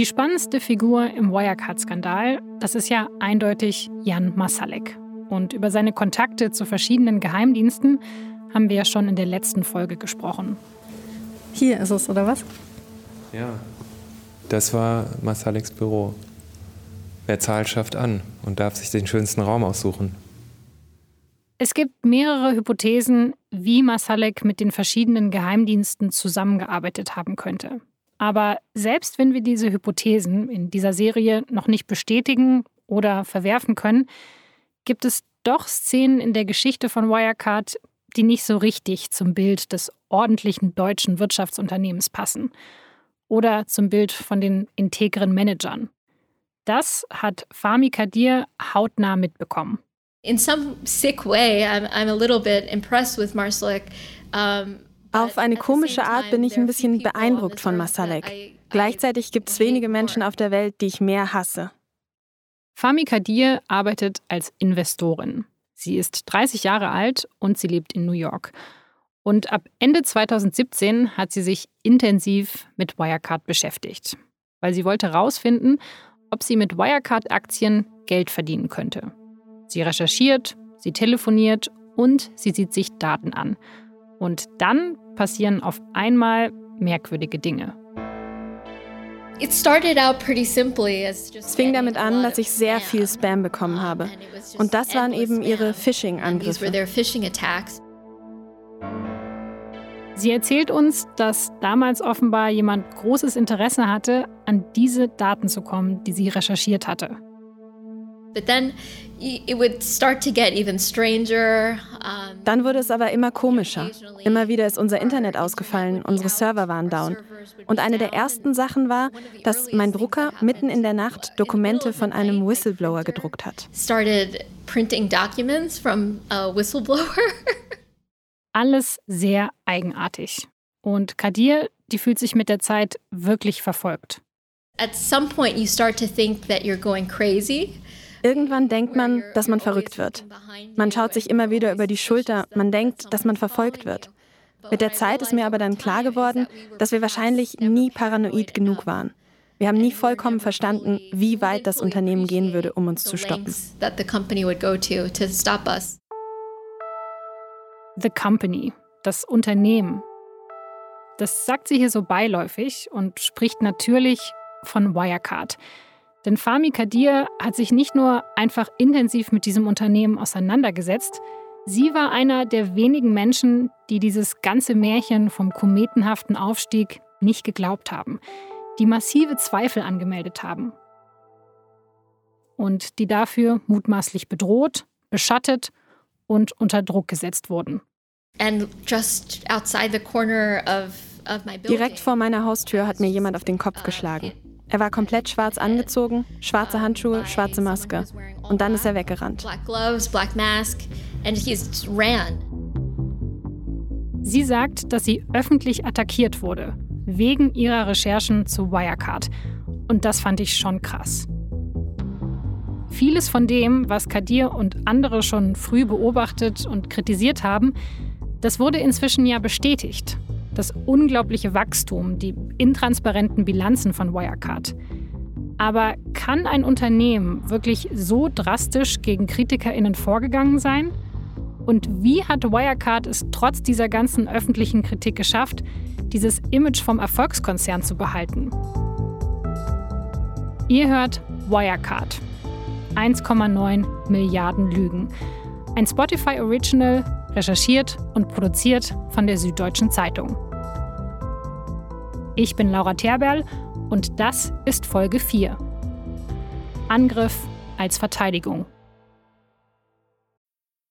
Die spannendste Figur im Wirecard-Skandal, das ist ja eindeutig Jan Masalek. Und über seine Kontakte zu verschiedenen Geheimdiensten haben wir ja schon in der letzten Folge gesprochen. Hier ist es, oder was? Ja, das war Masaleks Büro. Wer zahlt, schafft an und darf sich den schönsten Raum aussuchen. Es gibt mehrere Hypothesen, wie Masalek mit den verschiedenen Geheimdiensten zusammengearbeitet haben könnte. Aber selbst wenn wir diese Hypothesen in dieser Serie noch nicht bestätigen oder verwerfen können, gibt es doch Szenen in der Geschichte von Wirecard, die nicht so richtig zum Bild des ordentlichen deutschen Wirtschaftsunternehmens passen oder zum Bild von den integren Managern. Das hat Fami Kadir hautnah mitbekommen in some sick way, I'm, I'm a little bit impressed with Marsalek. Um, auf eine komische Art bin ich ein bisschen beeindruckt von Masalek. Gleichzeitig gibt es wenige Menschen auf der Welt, die ich mehr hasse. Fami Kadir arbeitet als Investorin. Sie ist 30 Jahre alt und sie lebt in New York. Und ab Ende 2017 hat sie sich intensiv mit Wirecard beschäftigt, weil sie wollte herausfinden, ob sie mit Wirecard-Aktien Geld verdienen könnte. Sie recherchiert, sie telefoniert und sie sieht sich Daten an. Und dann passieren auf einmal merkwürdige Dinge. Es fing damit an, dass ich sehr viel Spam bekommen habe. Und das waren eben ihre Phishing-Angriffe. Sie erzählt uns, dass damals offenbar jemand großes Interesse hatte, an diese Daten zu kommen, die sie recherchiert hatte. Dann wurde es aber immer komischer. Immer wieder ist unser Internet ausgefallen, unsere Server waren down. Und eine der ersten Sachen war, dass mein Drucker mitten in der Nacht Dokumente von einem Whistleblower gedruckt hat. Alles sehr eigenartig. Und Kadir, die fühlt sich mit der Zeit wirklich verfolgt. At some point you start to think that you're going crazy. Irgendwann denkt man, dass man verrückt wird. Man schaut sich immer wieder über die Schulter, man denkt, dass man verfolgt wird. Mit der Zeit ist mir aber dann klar geworden, dass wir wahrscheinlich nie paranoid genug waren. Wir haben nie vollkommen verstanden, wie weit das Unternehmen gehen würde, um uns zu stoppen. The Company, das Unternehmen. Das sagt sie hier so beiläufig und spricht natürlich von Wirecard. Denn Fami Kadir hat sich nicht nur einfach intensiv mit diesem Unternehmen auseinandergesetzt, sie war einer der wenigen Menschen, die dieses ganze Märchen vom kometenhaften Aufstieg nicht geglaubt haben, die massive Zweifel angemeldet haben und die dafür mutmaßlich bedroht, beschattet und unter Druck gesetzt wurden. Direkt vor meiner Haustür hat mir jemand auf den Kopf geschlagen. Er war komplett schwarz angezogen, schwarze Handschuhe, schwarze Maske. Und dann ist er weggerannt. Sie sagt, dass sie öffentlich attackiert wurde, wegen ihrer Recherchen zu Wirecard. Und das fand ich schon krass. Vieles von dem, was Kadir und andere schon früh beobachtet und kritisiert haben, das wurde inzwischen ja bestätigt das unglaubliche Wachstum, die intransparenten Bilanzen von Wirecard. Aber kann ein Unternehmen wirklich so drastisch gegen KritikerInnen vorgegangen sein? Und wie hat Wirecard es trotz dieser ganzen öffentlichen Kritik geschafft, dieses Image vom Erfolgskonzern zu behalten? Ihr hört Wirecard. 1,9 Milliarden Lügen. Ein Spotify Original, recherchiert und produziert von der Süddeutschen Zeitung. Ich bin Laura Terberl und das ist Folge 4. Angriff als Verteidigung.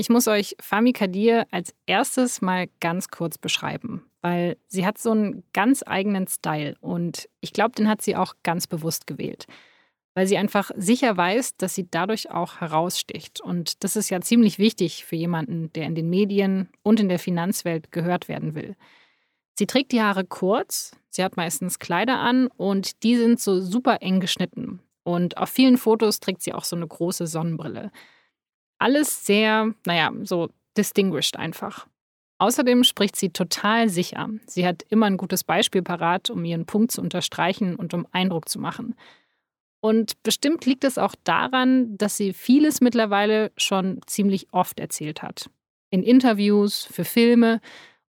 Ich muss euch Fami Kadir als erstes mal ganz kurz beschreiben. weil sie hat so einen ganz eigenen Style und ich glaube, den hat sie auch ganz bewusst gewählt, weil sie einfach sicher weiß, dass sie dadurch auch heraussticht. Und das ist ja ziemlich wichtig für jemanden, der in den Medien und in der Finanzwelt gehört werden will. Sie trägt die Haare kurz, sie hat meistens Kleider an und die sind so super eng geschnitten. Und auf vielen Fotos trägt sie auch so eine große Sonnenbrille. Alles sehr, naja, so distinguished einfach. Außerdem spricht sie total sicher. Sie hat immer ein gutes Beispiel parat, um ihren Punkt zu unterstreichen und um Eindruck zu machen. Und bestimmt liegt es auch daran, dass sie vieles mittlerweile schon ziemlich oft erzählt hat. In Interviews, für Filme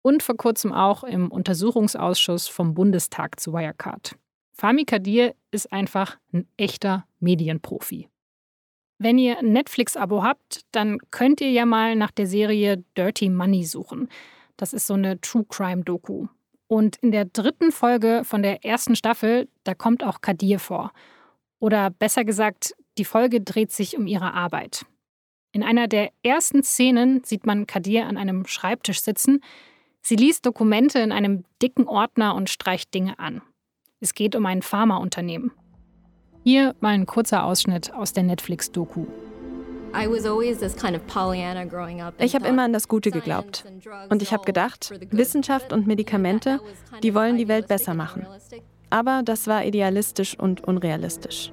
und vor kurzem auch im Untersuchungsausschuss vom Bundestag zu Wirecard. Fami Kadir ist einfach ein echter Medienprofi. Wenn ihr ein Netflix-Abo habt, dann könnt ihr ja mal nach der Serie Dirty Money suchen. Das ist so eine True Crime-Doku. Und in der dritten Folge von der ersten Staffel, da kommt auch Kadir vor. Oder besser gesagt, die Folge dreht sich um ihre Arbeit. In einer der ersten Szenen sieht man Kadir an einem Schreibtisch sitzen. Sie liest Dokumente in einem dicken Ordner und streicht Dinge an. Es geht um ein Pharmaunternehmen. Hier mal ein kurzer Ausschnitt aus der Netflix-Doku. Ich habe immer an das Gute geglaubt. Und ich habe gedacht, Wissenschaft und Medikamente, die wollen die Welt besser machen. Aber das war idealistisch und unrealistisch.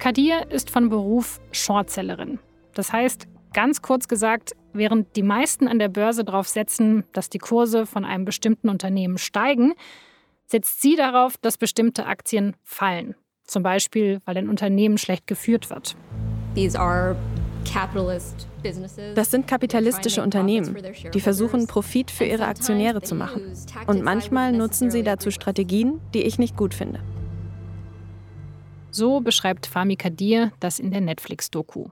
Kadir ist von Beruf Shortsellerin. Das heißt, ganz kurz gesagt, während die meisten an der Börse darauf setzen, dass die Kurse von einem bestimmten Unternehmen steigen, setzt sie darauf, dass bestimmte Aktien fallen. Zum Beispiel, weil ein Unternehmen schlecht geführt wird. Das sind kapitalistische Unternehmen, die versuchen, Profit für ihre Aktionäre zu machen. Und manchmal nutzen sie dazu Strategien, die ich nicht gut finde. So beschreibt Fami Kadir das in der Netflix-Doku.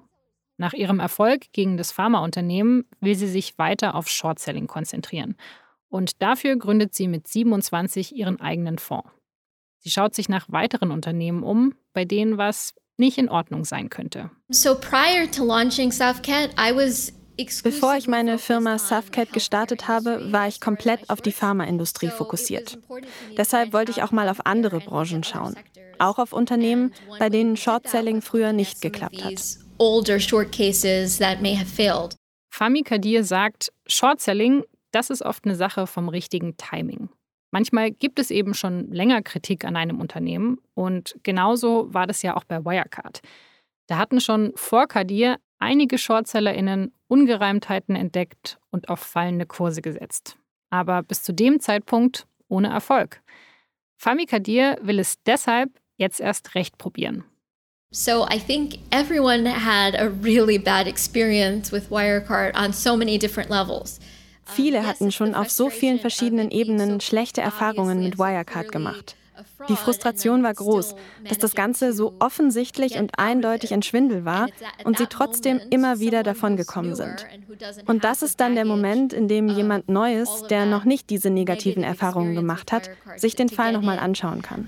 Nach ihrem Erfolg gegen das Pharmaunternehmen will sie sich weiter auf Shortselling konzentrieren und dafür gründet sie mit 27 ihren eigenen Fonds. Sie schaut sich nach weiteren Unternehmen um, bei denen was nicht in Ordnung sein könnte. So prior to launching Safcat, I was Bevor ich meine Firma Safcat gestartet habe, war ich komplett auf die Pharmaindustrie fokussiert. Deshalb wollte ich auch mal auf andere Branchen schauen. Auch auf Unternehmen, bei denen Short-Selling früher nicht geklappt hat. Fami Kadir sagt, Short-Selling das ist oft eine Sache vom richtigen Timing. Manchmal gibt es eben schon länger Kritik an einem Unternehmen und genauso war das ja auch bei Wirecard. Da hatten schon vor Kadir einige ShortsellerInnen Ungereimtheiten entdeckt und auf fallende Kurse gesetzt. Aber bis zu dem Zeitpunkt ohne Erfolg. Fami Kadir will es deshalb jetzt erst recht probieren. So I think everyone had a really bad experience with Wirecard on so many different levels. Viele hatten schon auf so vielen verschiedenen Ebenen schlechte Erfahrungen mit Wirecard gemacht. Die Frustration war groß, dass das Ganze so offensichtlich und eindeutig ein Schwindel war und sie trotzdem immer wieder davongekommen sind. Und das ist dann der Moment, in dem jemand Neues, der noch nicht diese negativen Erfahrungen gemacht hat, sich den Fall nochmal anschauen kann.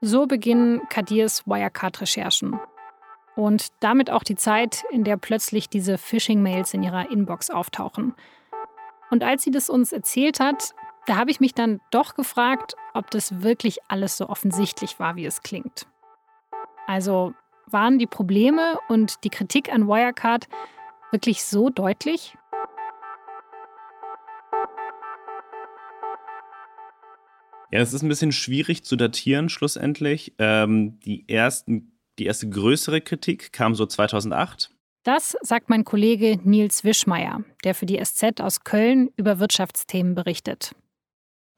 So beginnen Kadirs Wirecard-Recherchen. Und damit auch die Zeit, in der plötzlich diese Phishing-Mails in ihrer Inbox auftauchen. Und als sie das uns erzählt hat, da habe ich mich dann doch gefragt, ob das wirklich alles so offensichtlich war, wie es klingt. Also waren die Probleme und die Kritik an Wirecard wirklich so deutlich? Ja, es ist ein bisschen schwierig zu datieren schlussendlich. Ähm, die ersten die erste größere Kritik kam so 2008. Das sagt mein Kollege Nils Wischmeier, der für die SZ aus Köln über Wirtschaftsthemen berichtet.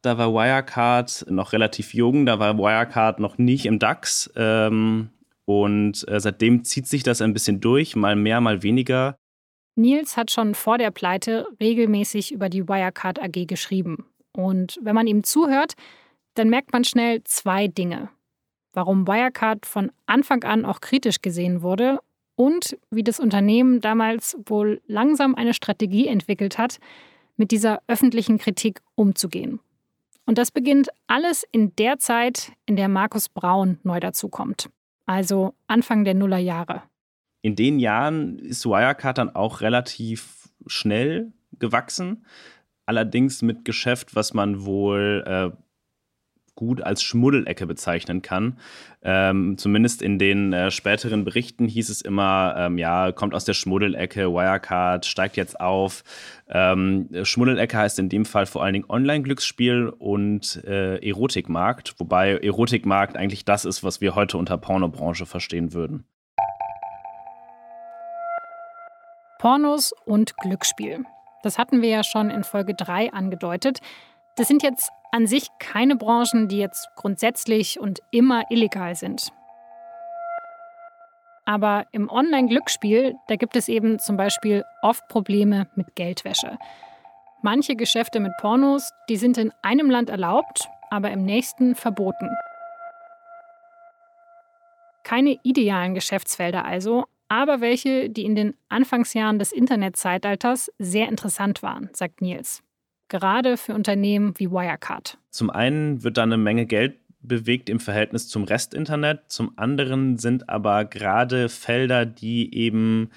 Da war Wirecard noch relativ jung, da war Wirecard noch nicht im DAX. Ähm, und äh, seitdem zieht sich das ein bisschen durch, mal mehr, mal weniger. Nils hat schon vor der Pleite regelmäßig über die Wirecard AG geschrieben. Und wenn man ihm zuhört, dann merkt man schnell zwei Dinge warum Wirecard von Anfang an auch kritisch gesehen wurde und wie das Unternehmen damals wohl langsam eine Strategie entwickelt hat, mit dieser öffentlichen Kritik umzugehen. Und das beginnt alles in der Zeit, in der Markus Braun neu dazukommt, also Anfang der Nullerjahre. In den Jahren ist Wirecard dann auch relativ schnell gewachsen, allerdings mit Geschäft, was man wohl äh, gut als Schmuddelecke bezeichnen kann. Ähm, zumindest in den äh, späteren Berichten hieß es immer, ähm, ja, kommt aus der Schmuddelecke, Wirecard steigt jetzt auf. Ähm, Schmuddelecke heißt in dem Fall vor allen Dingen Online-Glücksspiel und äh, Erotikmarkt, wobei Erotikmarkt eigentlich das ist, was wir heute unter Pornobranche verstehen würden. Pornos und Glücksspiel. Das hatten wir ja schon in Folge 3 angedeutet. Das sind jetzt an sich keine Branchen, die jetzt grundsätzlich und immer illegal sind. Aber im Online-Glücksspiel, da gibt es eben zum Beispiel oft Probleme mit Geldwäsche. Manche Geschäfte mit Pornos, die sind in einem Land erlaubt, aber im nächsten verboten. Keine idealen Geschäftsfelder also, aber welche, die in den Anfangsjahren des Internetzeitalters sehr interessant waren, sagt Nils gerade für Unternehmen wie Wirecard? Zum einen wird da eine Menge Geld bewegt im Verhältnis zum Restinternet. Zum anderen sind aber gerade Felder, die eben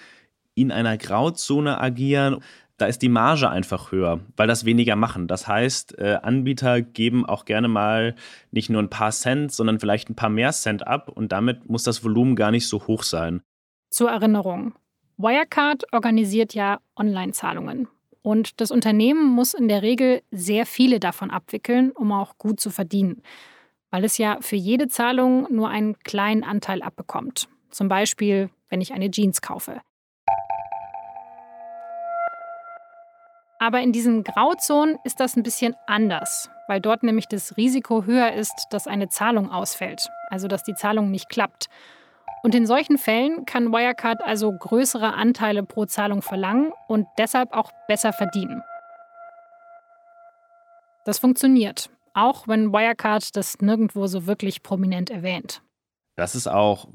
in einer Grauzone agieren. Da ist die Marge einfach höher, weil das weniger machen. Das heißt, äh, Anbieter geben auch gerne mal nicht nur ein paar Cent, sondern vielleicht ein paar mehr Cent ab und damit muss das Volumen gar nicht so hoch sein. Zur Erinnerung. Wirecard organisiert ja Online-Zahlungen. Und das Unternehmen muss in der Regel sehr viele davon abwickeln, um auch gut zu verdienen, weil es ja für jede Zahlung nur einen kleinen Anteil abbekommt. Zum Beispiel, wenn ich eine Jeans kaufe. Aber in diesen Grauzonen ist das ein bisschen anders, weil dort nämlich das Risiko höher ist, dass eine Zahlung ausfällt, also dass die Zahlung nicht klappt. Und in solchen Fällen kann Wirecard also größere Anteile pro Zahlung verlangen und deshalb auch besser verdienen. Das funktioniert, auch wenn Wirecard das nirgendwo so wirklich prominent erwähnt. Das ist auch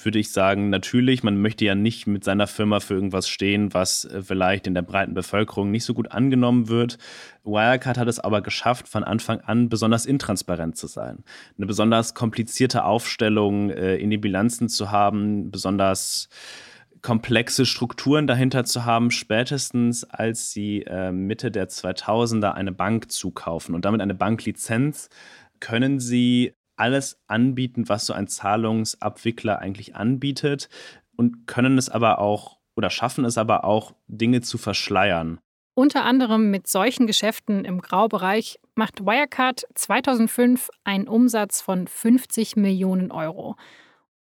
würde ich sagen, natürlich, man möchte ja nicht mit seiner Firma für irgendwas stehen, was äh, vielleicht in der breiten Bevölkerung nicht so gut angenommen wird. Wirecard hat es aber geschafft, von Anfang an besonders intransparent zu sein. Eine besonders komplizierte Aufstellung äh, in den Bilanzen zu haben, besonders komplexe Strukturen dahinter zu haben, spätestens als sie äh, Mitte der 2000er eine Bank zukaufen und damit eine Banklizenz, können sie alles anbieten, was so ein Zahlungsabwickler eigentlich anbietet und können es aber auch oder schaffen es aber auch, Dinge zu verschleiern. Unter anderem mit solchen Geschäften im Graubereich macht Wirecard 2005 einen Umsatz von 50 Millionen Euro.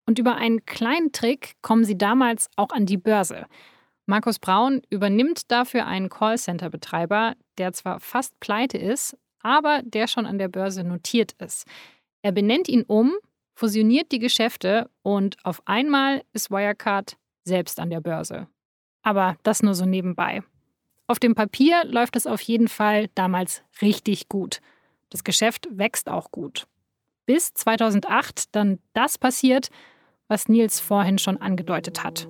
Und über einen kleinen Trick kommen sie damals auch an die Börse. Markus Braun übernimmt dafür einen Callcenter-Betreiber, der zwar fast pleite ist, aber der schon an der Börse notiert ist. Er benennt ihn um, fusioniert die Geschäfte und auf einmal ist Wirecard selbst an der Börse. Aber das nur so nebenbei. Auf dem Papier läuft es auf jeden Fall damals richtig gut. Das Geschäft wächst auch gut. Bis 2008 dann das passiert, was Nils vorhin schon angedeutet hat.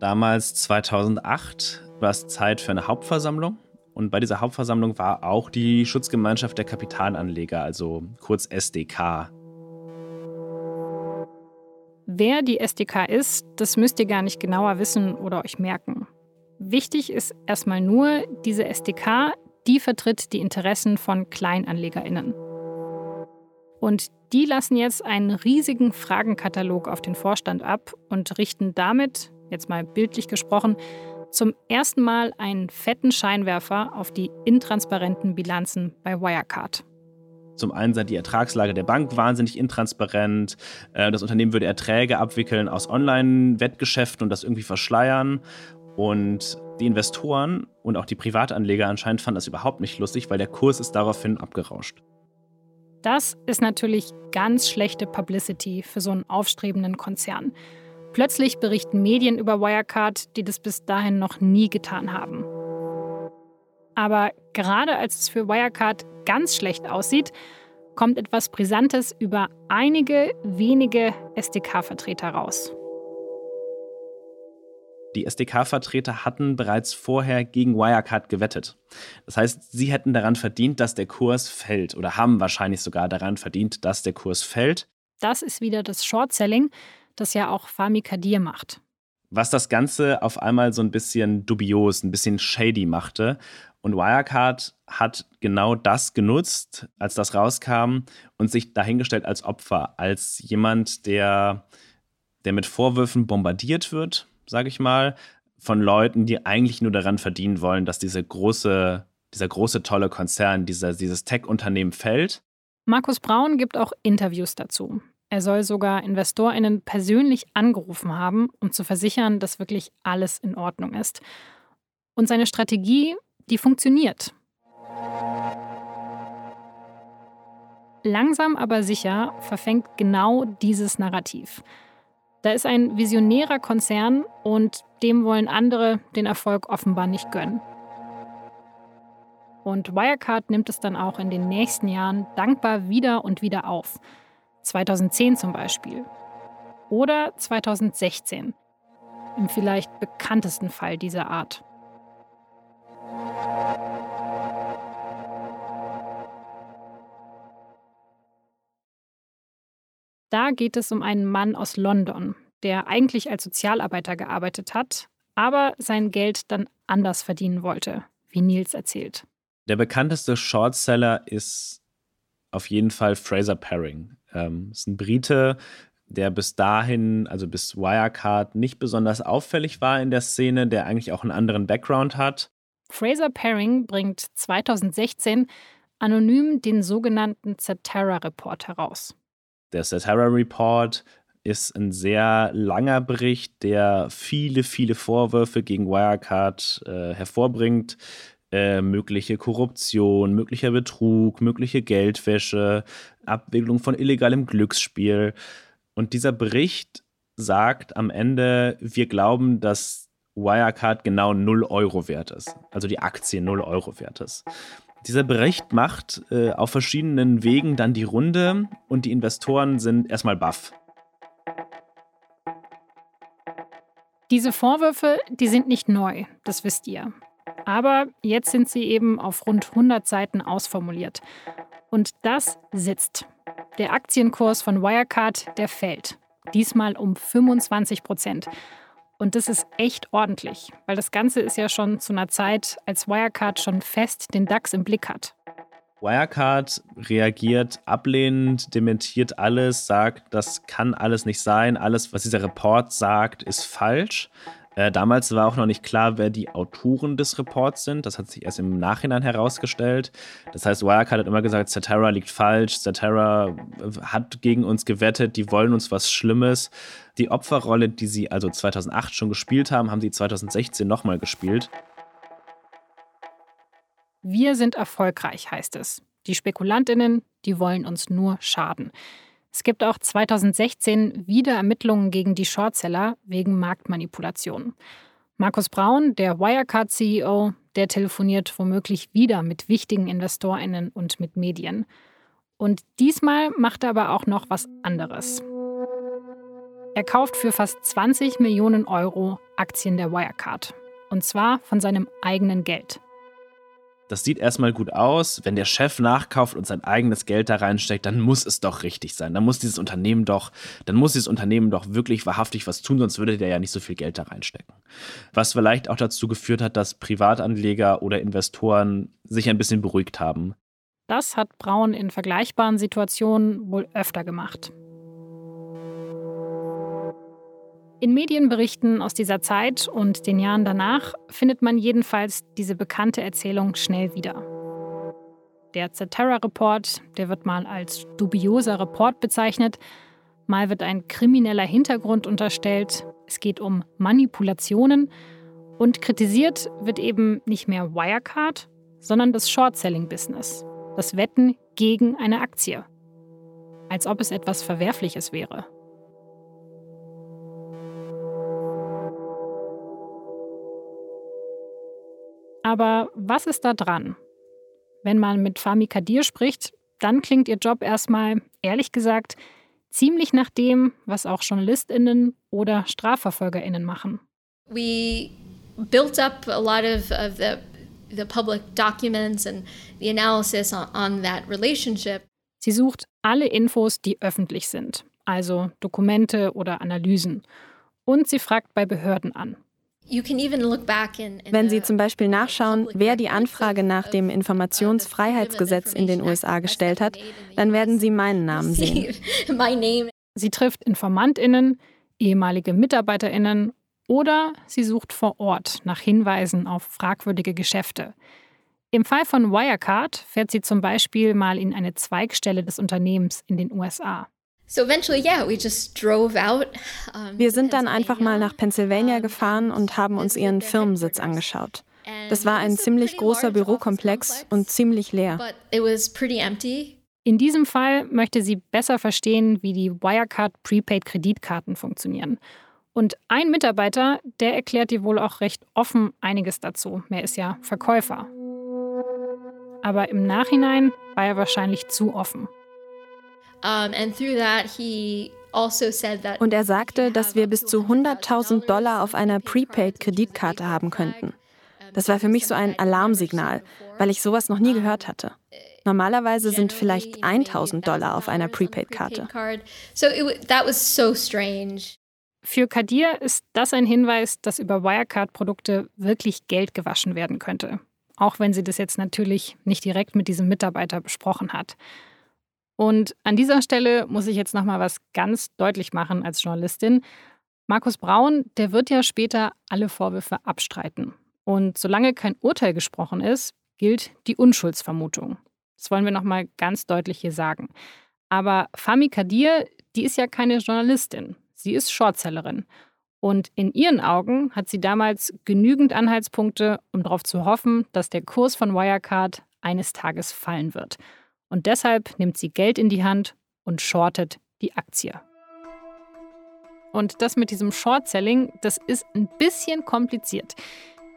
Damals 2008 war es Zeit für eine Hauptversammlung. Und bei dieser Hauptversammlung war auch die Schutzgemeinschaft der Kapitalanleger, also kurz SDK. Wer die SDK ist, das müsst ihr gar nicht genauer wissen oder euch merken. Wichtig ist erstmal nur, diese SDK, die vertritt die Interessen von Kleinanlegerinnen. Und die lassen jetzt einen riesigen Fragenkatalog auf den Vorstand ab und richten damit, jetzt mal bildlich gesprochen, zum ersten Mal einen fetten Scheinwerfer auf die intransparenten Bilanzen bei Wirecard. Zum einen sei die Ertragslage der Bank wahnsinnig intransparent. Äh, das Unternehmen würde Erträge abwickeln aus Online-Wettgeschäften und das irgendwie verschleiern. Und die Investoren und auch die Privatanleger anscheinend fanden das überhaupt nicht lustig, weil der Kurs ist daraufhin abgerauscht. Das ist natürlich ganz schlechte Publicity für so einen aufstrebenden Konzern. Plötzlich berichten Medien über Wirecard, die das bis dahin noch nie getan haben. Aber gerade als es für Wirecard ganz schlecht aussieht, kommt etwas Brisantes über einige wenige SDK-Vertreter raus. Die SDK-Vertreter hatten bereits vorher gegen Wirecard gewettet. Das heißt, sie hätten daran verdient, dass der Kurs fällt oder haben wahrscheinlich sogar daran verdient, dass der Kurs fällt. Das ist wieder das Short-Selling, das ja auch Fahmi Kadir macht. Was das Ganze auf einmal so ein bisschen dubios, ein bisschen shady machte. Und Wirecard hat genau das genutzt, als das rauskam und sich dahingestellt als Opfer, als jemand, der, der mit Vorwürfen bombardiert wird, sage ich mal, von Leuten, die eigentlich nur daran verdienen wollen, dass diese große, dieser große, tolle Konzern, dieser, dieses Tech-Unternehmen fällt. Markus Braun gibt auch Interviews dazu. Er soll sogar InvestorInnen persönlich angerufen haben, um zu versichern, dass wirklich alles in Ordnung ist. Und seine Strategie, die funktioniert. Langsam aber sicher verfängt genau dieses Narrativ. Da ist ein visionärer Konzern und dem wollen andere den Erfolg offenbar nicht gönnen. Und Wirecard nimmt es dann auch in den nächsten Jahren dankbar wieder und wieder auf. 2010 zum Beispiel. Oder 2016. Im vielleicht bekanntesten Fall dieser Art. Da geht es um einen Mann aus London, der eigentlich als Sozialarbeiter gearbeitet hat, aber sein Geld dann anders verdienen wollte, wie Nils erzählt. Der bekannteste Shortseller ist auf jeden Fall Fraser Paring. Ähm, ist ein Brite, der bis dahin, also bis Wirecard, nicht besonders auffällig war in der Szene, der eigentlich auch einen anderen Background hat. Fraser Paring bringt 2016 anonym den sogenannten Zatara Report heraus. Der Satara Report ist ein sehr langer Bericht, der viele, viele Vorwürfe gegen Wirecard äh, hervorbringt. Äh, mögliche Korruption, möglicher Betrug, mögliche Geldwäsche, Abwicklung von illegalem Glücksspiel. Und dieser Bericht sagt am Ende, wir glauben, dass Wirecard genau 0 Euro wert ist. Also die Aktie 0 Euro wert ist. Dieser Bericht macht äh, auf verschiedenen Wegen dann die Runde und die Investoren sind erstmal baff. Diese Vorwürfe, die sind nicht neu, das wisst ihr. Aber jetzt sind sie eben auf rund 100 Seiten ausformuliert. Und das sitzt. Der Aktienkurs von Wirecard, der fällt. Diesmal um 25 Prozent. Und das ist echt ordentlich, weil das Ganze ist ja schon zu einer Zeit, als Wirecard schon fest den DAX im Blick hat. Wirecard reagiert ablehnend, dementiert alles, sagt, das kann alles nicht sein, alles, was dieser Report sagt, ist falsch. Äh, damals war auch noch nicht klar, wer die Autoren des Reports sind. Das hat sich erst im Nachhinein herausgestellt. Das heißt, Wirecard hat immer gesagt, Zatara liegt falsch, Zatara äh, hat gegen uns gewettet, die wollen uns was Schlimmes. Die Opferrolle, die sie also 2008 schon gespielt haben, haben sie 2016 nochmal gespielt. Wir sind erfolgreich, heißt es. Die Spekulantinnen, die wollen uns nur schaden. Es gibt auch 2016 wieder Ermittlungen gegen die Shortseller wegen Marktmanipulation. Markus Braun, der Wirecard-CEO, der telefoniert womöglich wieder mit wichtigen InvestorInnen und mit Medien. Und diesmal macht er aber auch noch was anderes. Er kauft für fast 20 Millionen Euro Aktien der Wirecard. Und zwar von seinem eigenen Geld das sieht erstmal gut aus. Wenn der Chef nachkauft und sein eigenes Geld da reinsteckt, dann muss es doch richtig sein. Dann muss dieses Unternehmen doch, dann muss dieses Unternehmen doch wirklich wahrhaftig was tun, sonst würde der ja nicht so viel Geld da reinstecken. Was vielleicht auch dazu geführt hat, dass Privatanleger oder Investoren sich ein bisschen beruhigt haben. Das hat Braun in vergleichbaren Situationen wohl öfter gemacht. In Medienberichten aus dieser Zeit und den Jahren danach findet man jedenfalls diese bekannte Erzählung schnell wieder. Der Zetera-Report, der wird mal als dubioser Report bezeichnet, mal wird ein krimineller Hintergrund unterstellt, es geht um Manipulationen und kritisiert wird eben nicht mehr Wirecard, sondern das Short-Selling-Business, das Wetten gegen eine Aktie. Als ob es etwas Verwerfliches wäre. Aber was ist da dran? Wenn man mit Fami Kadir spricht, dann klingt ihr Job erstmal, ehrlich gesagt, ziemlich nach dem, was auch JournalistInnen oder StrafverfolgerInnen machen. We built up a lot of, of the, the public documents and the analysis on, on that relationship. Sie sucht alle Infos, die öffentlich sind. also Dokumente oder Analysen. Und sie fragt bei Behörden an. Wenn Sie zum Beispiel nachschauen, wer die Anfrage nach dem Informationsfreiheitsgesetz in den USA gestellt hat, dann werden Sie meinen Namen sehen. Sie trifft Informantinnen, ehemalige Mitarbeiterinnen oder sie sucht vor Ort nach Hinweisen auf fragwürdige Geschäfte. Im Fall von Wirecard fährt sie zum Beispiel mal in eine Zweigstelle des Unternehmens in den USA. Wir sind dann einfach mal nach Pennsylvania gefahren und haben uns ihren Firmensitz angeschaut. Das war ein ziemlich großer Bürokomplex und ziemlich leer. In diesem Fall möchte sie besser verstehen, wie die Wirecard Prepaid-Kreditkarten funktionieren. Und ein Mitarbeiter, der erklärt ihr wohl auch recht offen einiges dazu. Er ist ja Verkäufer. Aber im Nachhinein war er wahrscheinlich zu offen. Also Und er sagte, dass wir bis zu 100.000 Dollar auf einer Prepaid-Kreditkarte haben könnten. Das war für mich so ein Alarmsignal, weil ich sowas noch nie gehört hatte. Normalerweise sind vielleicht 1000 Dollar auf einer Prepaid-Karte. Für Kadir ist das ein Hinweis, dass über Wirecard-Produkte wirklich Geld gewaschen werden könnte. Auch wenn sie das jetzt natürlich nicht direkt mit diesem Mitarbeiter besprochen hat. Und an dieser Stelle muss ich jetzt nochmal was ganz deutlich machen als Journalistin. Markus Braun, der wird ja später alle Vorwürfe abstreiten. Und solange kein Urteil gesprochen ist, gilt die Unschuldsvermutung. Das wollen wir nochmal ganz deutlich hier sagen. Aber Fami Kadir, die ist ja keine Journalistin. Sie ist Shortsellerin. Und in ihren Augen hat sie damals genügend Anhaltspunkte, um darauf zu hoffen, dass der Kurs von Wirecard eines Tages fallen wird. Und deshalb nimmt sie Geld in die Hand und shortet die Aktie. Und das mit diesem Short-Selling, das ist ein bisschen kompliziert.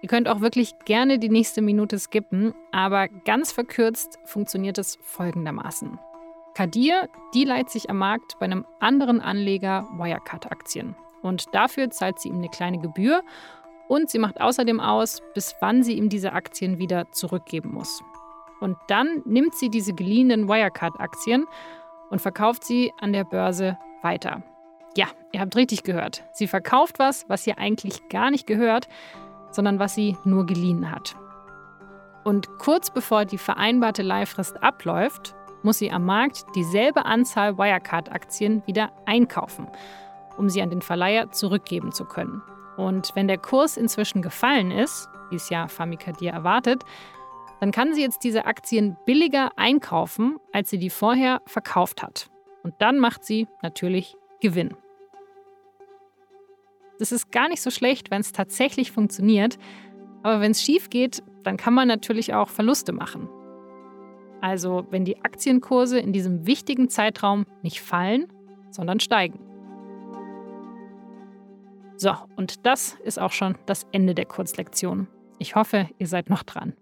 Ihr könnt auch wirklich gerne die nächste Minute skippen, aber ganz verkürzt funktioniert es folgendermaßen. Kadir, die leiht sich am Markt bei einem anderen Anleger Wirecard-Aktien. Und dafür zahlt sie ihm eine kleine Gebühr und sie macht außerdem aus, bis wann sie ihm diese Aktien wieder zurückgeben muss. Und dann nimmt sie diese geliehenen Wirecard-Aktien und verkauft sie an der Börse weiter. Ja, ihr habt richtig gehört. Sie verkauft was, was ihr eigentlich gar nicht gehört, sondern was sie nur geliehen hat. Und kurz bevor die vereinbarte Leihfrist abläuft, muss sie am Markt dieselbe Anzahl Wirecard-Aktien wieder einkaufen, um sie an den Verleiher zurückgeben zu können. Und wenn der Kurs inzwischen gefallen ist, wie es ja Famikadir erwartet, dann kann sie jetzt diese Aktien billiger einkaufen, als sie die vorher verkauft hat. Und dann macht sie natürlich Gewinn. Das ist gar nicht so schlecht, wenn es tatsächlich funktioniert. Aber wenn es schief geht, dann kann man natürlich auch Verluste machen. Also wenn die Aktienkurse in diesem wichtigen Zeitraum nicht fallen, sondern steigen. So, und das ist auch schon das Ende der Kurzlektion. Ich hoffe, ihr seid noch dran.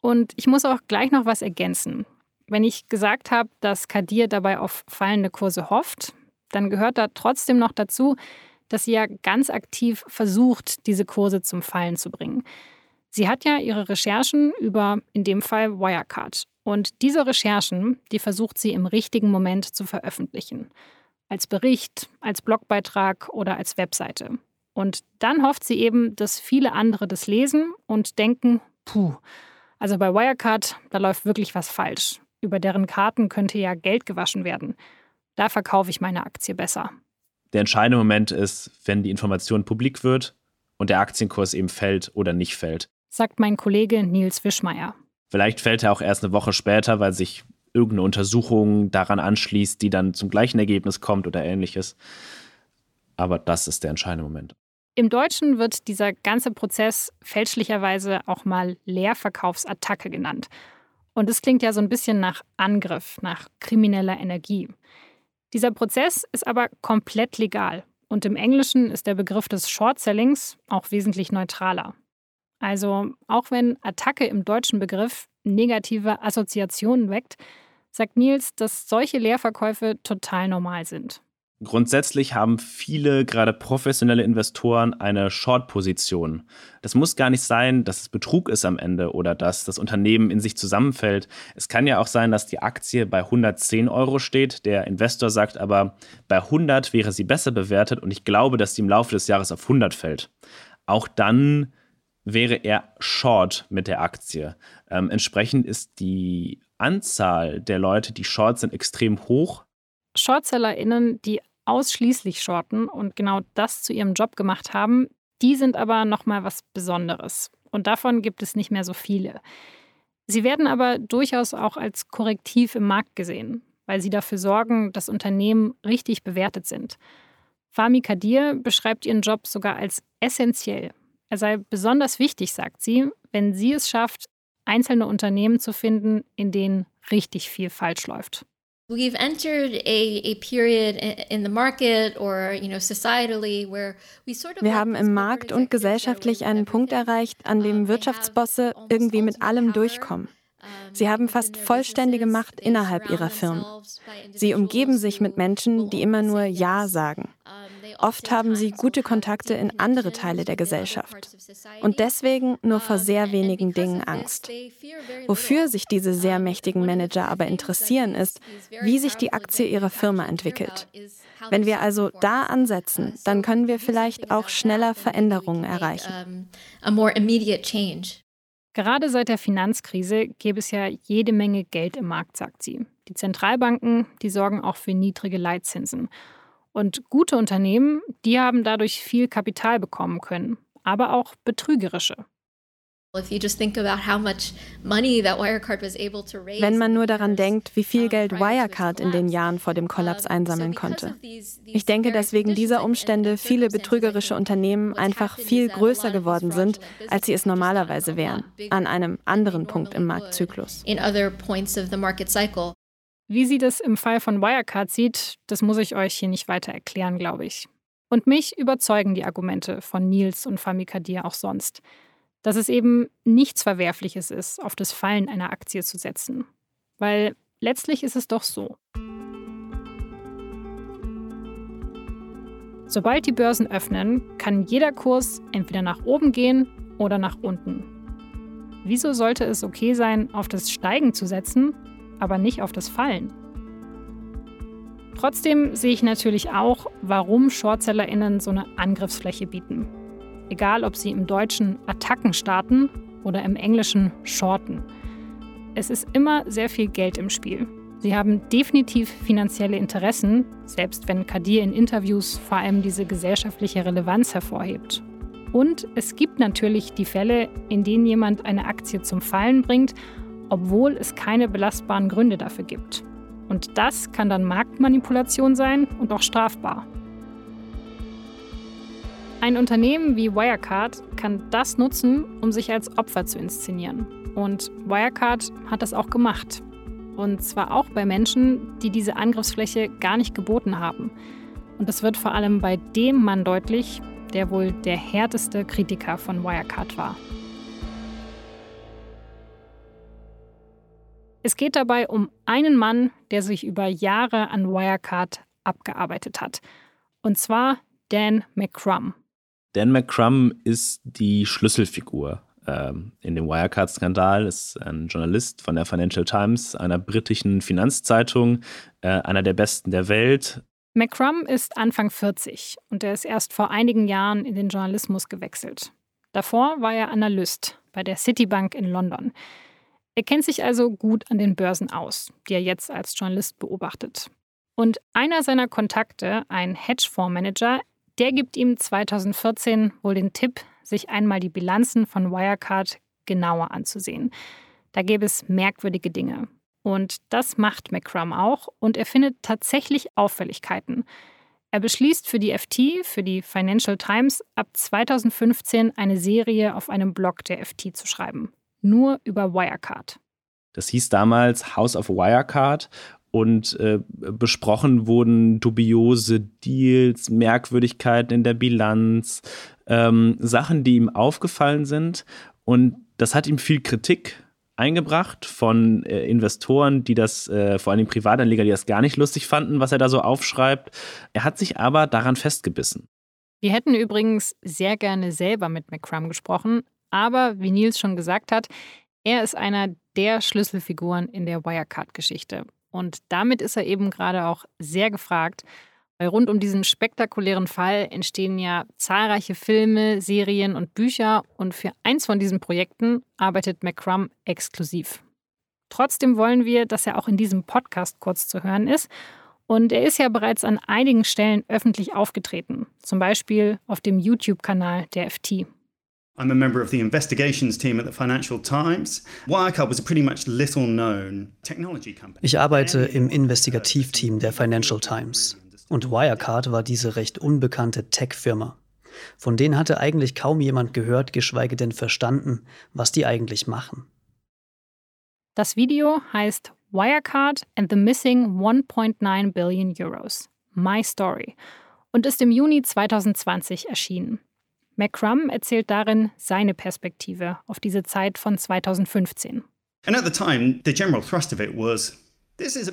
Und ich muss auch gleich noch was ergänzen. Wenn ich gesagt habe, dass Kadir dabei auf fallende Kurse hofft, dann gehört da trotzdem noch dazu, dass sie ja ganz aktiv versucht, diese Kurse zum Fallen zu bringen. Sie hat ja ihre Recherchen über, in dem Fall, Wirecard. Und diese Recherchen, die versucht sie im richtigen Moment zu veröffentlichen. Als Bericht, als Blogbeitrag oder als Webseite. Und dann hofft sie eben, dass viele andere das lesen und denken, puh, also bei Wirecard, da läuft wirklich was falsch. Über deren Karten könnte ja Geld gewaschen werden. Da verkaufe ich meine Aktie besser. Der entscheidende Moment ist, wenn die Information publik wird und der Aktienkurs eben fällt oder nicht fällt. Sagt mein Kollege Nils Wischmeier. Vielleicht fällt er auch erst eine Woche später, weil sich irgendeine Untersuchung daran anschließt, die dann zum gleichen Ergebnis kommt oder ähnliches. Aber das ist der entscheidende Moment. Im Deutschen wird dieser ganze Prozess fälschlicherweise auch mal Leerverkaufsattacke genannt. Und es klingt ja so ein bisschen nach Angriff, nach krimineller Energie. Dieser Prozess ist aber komplett legal. Und im Englischen ist der Begriff des Short-Sellings auch wesentlich neutraler. Also auch wenn Attacke im deutschen Begriff negative Assoziationen weckt, sagt Niels, dass solche Leerverkäufe total normal sind. Grundsätzlich haben viele, gerade professionelle Investoren, eine Short-Position. Das muss gar nicht sein, dass es Betrug ist am Ende oder dass das Unternehmen in sich zusammenfällt. Es kann ja auch sein, dass die Aktie bei 110 Euro steht. Der Investor sagt aber, bei 100 wäre sie besser bewertet und ich glaube, dass sie im Laufe des Jahres auf 100 fällt. Auch dann wäre er short mit der Aktie. Ähm, entsprechend ist die Anzahl der Leute, die short sind, extrem hoch. ShortsellerInnen, die ausschließlich shorten und genau das zu ihrem Job gemacht haben, die sind aber nochmal was Besonderes. Und davon gibt es nicht mehr so viele. Sie werden aber durchaus auch als Korrektiv im Markt gesehen, weil sie dafür sorgen, dass Unternehmen richtig bewertet sind. Fami Kadir beschreibt ihren Job sogar als essentiell. Er sei besonders wichtig, sagt sie, wenn sie es schafft, einzelne Unternehmen zu finden, in denen richtig viel falsch läuft. We've entered a, a period in the market or, you know, societally where we sort of Wir haben im Markt und gesellschaftlich einen Punkt erreicht, an uh, dem Wirtschaftsbosse irgendwie mit allem durchkommen. Sie haben fast vollständige Macht innerhalb ihrer Firmen. Sie umgeben sich mit Menschen, die immer nur Ja sagen. Oft haben sie gute Kontakte in andere Teile der Gesellschaft und deswegen nur vor sehr wenigen Dingen Angst. Wofür sich diese sehr mächtigen Manager aber interessieren, ist, wie sich die Aktie ihrer Firma entwickelt. Wenn wir also da ansetzen, dann können wir vielleicht auch schneller Veränderungen erreichen. Gerade seit der Finanzkrise gäbe es ja jede Menge Geld im Markt, sagt sie. Die Zentralbanken, die sorgen auch für niedrige Leitzinsen. Und gute Unternehmen, die haben dadurch viel Kapital bekommen können, aber auch betrügerische. Wenn man nur daran denkt, wie viel Geld Wirecard in den Jahren vor dem Kollaps einsammeln konnte. Ich denke, dass wegen dieser Umstände viele betrügerische Unternehmen einfach viel größer geworden sind, als sie es normalerweise wären, an einem anderen Punkt im Marktzyklus. Wie sie das im Fall von Wirecard sieht, das muss ich euch hier nicht weiter erklären, glaube ich. Und mich überzeugen die Argumente von Nils und Famikadir auch sonst, dass es eben nichts Verwerfliches ist, auf das Fallen einer Aktie zu setzen. Weil letztlich ist es doch so. Sobald die Börsen öffnen, kann jeder Kurs entweder nach oben gehen oder nach unten. Wieso sollte es okay sein, auf das Steigen zu setzen aber nicht auf das Fallen. Trotzdem sehe ich natürlich auch, warum ShortsellerInnen so eine Angriffsfläche bieten. Egal, ob sie im Deutschen Attacken starten oder im Englischen Shorten. Es ist immer sehr viel Geld im Spiel. Sie haben definitiv finanzielle Interessen, selbst wenn Kadir in Interviews vor allem diese gesellschaftliche Relevanz hervorhebt. Und es gibt natürlich die Fälle, in denen jemand eine Aktie zum Fallen bringt obwohl es keine belastbaren Gründe dafür gibt. Und das kann dann Marktmanipulation sein und auch strafbar. Ein Unternehmen wie Wirecard kann das nutzen, um sich als Opfer zu inszenieren. Und Wirecard hat das auch gemacht. Und zwar auch bei Menschen, die diese Angriffsfläche gar nicht geboten haben. Und das wird vor allem bei dem Mann deutlich, der wohl der härteste Kritiker von Wirecard war. Es geht dabei um einen Mann, der sich über Jahre an Wirecard abgearbeitet hat. Und zwar Dan McCrum. Dan McCrum ist die Schlüsselfigur ähm, in dem Wirecard-Skandal, ist ein Journalist von der Financial Times, einer britischen Finanzzeitung, äh, einer der besten der Welt. McCrum ist Anfang 40 und er ist erst vor einigen Jahren in den Journalismus gewechselt. Davor war er Analyst bei der Citibank in London. Er kennt sich also gut an den Börsen aus, die er jetzt als Journalist beobachtet. Und einer seiner Kontakte, ein Hedgefondsmanager, der gibt ihm 2014 wohl den Tipp, sich einmal die Bilanzen von Wirecard genauer anzusehen. Da gäbe es merkwürdige Dinge. Und das macht McCrum auch und er findet tatsächlich Auffälligkeiten. Er beschließt für die FT, für die Financial Times, ab 2015 eine Serie auf einem Blog der FT zu schreiben nur über Wirecard. Das hieß damals House of Wirecard und äh, besprochen wurden dubiose Deals, Merkwürdigkeiten in der Bilanz, ähm, Sachen, die ihm aufgefallen sind. Und das hat ihm viel Kritik eingebracht von äh, Investoren, die das, äh, vor allem Privatanleger, die das gar nicht lustig fanden, was er da so aufschreibt. Er hat sich aber daran festgebissen. Wir hätten übrigens sehr gerne selber mit McCrum gesprochen, aber wie Nils schon gesagt hat, er ist einer der Schlüsselfiguren in der Wirecard-Geschichte. Und damit ist er eben gerade auch sehr gefragt, weil rund um diesen spektakulären Fall entstehen ja zahlreiche Filme, Serien und Bücher und für eins von diesen Projekten arbeitet McCrum exklusiv. Trotzdem wollen wir, dass er auch in diesem Podcast kurz zu hören ist. Und er ist ja bereits an einigen Stellen öffentlich aufgetreten, zum Beispiel auf dem YouTube-Kanal der FT. I'm a member of the investigations team at the Financial Times. Wirecard was a pretty much little known technology company. Ich arbeite im Investigativteam der Financial Times. Und Wirecard war diese recht unbekannte Tech-Firma. Von denen hatte eigentlich kaum jemand gehört, geschweige denn verstanden, was die eigentlich machen. Das Video heißt Wirecard and the Missing 1.9 Billion Euros. My Story und ist im Juni 2020 erschienen. McCrum erzählt darin seine Perspektive auf diese Zeit von 2015.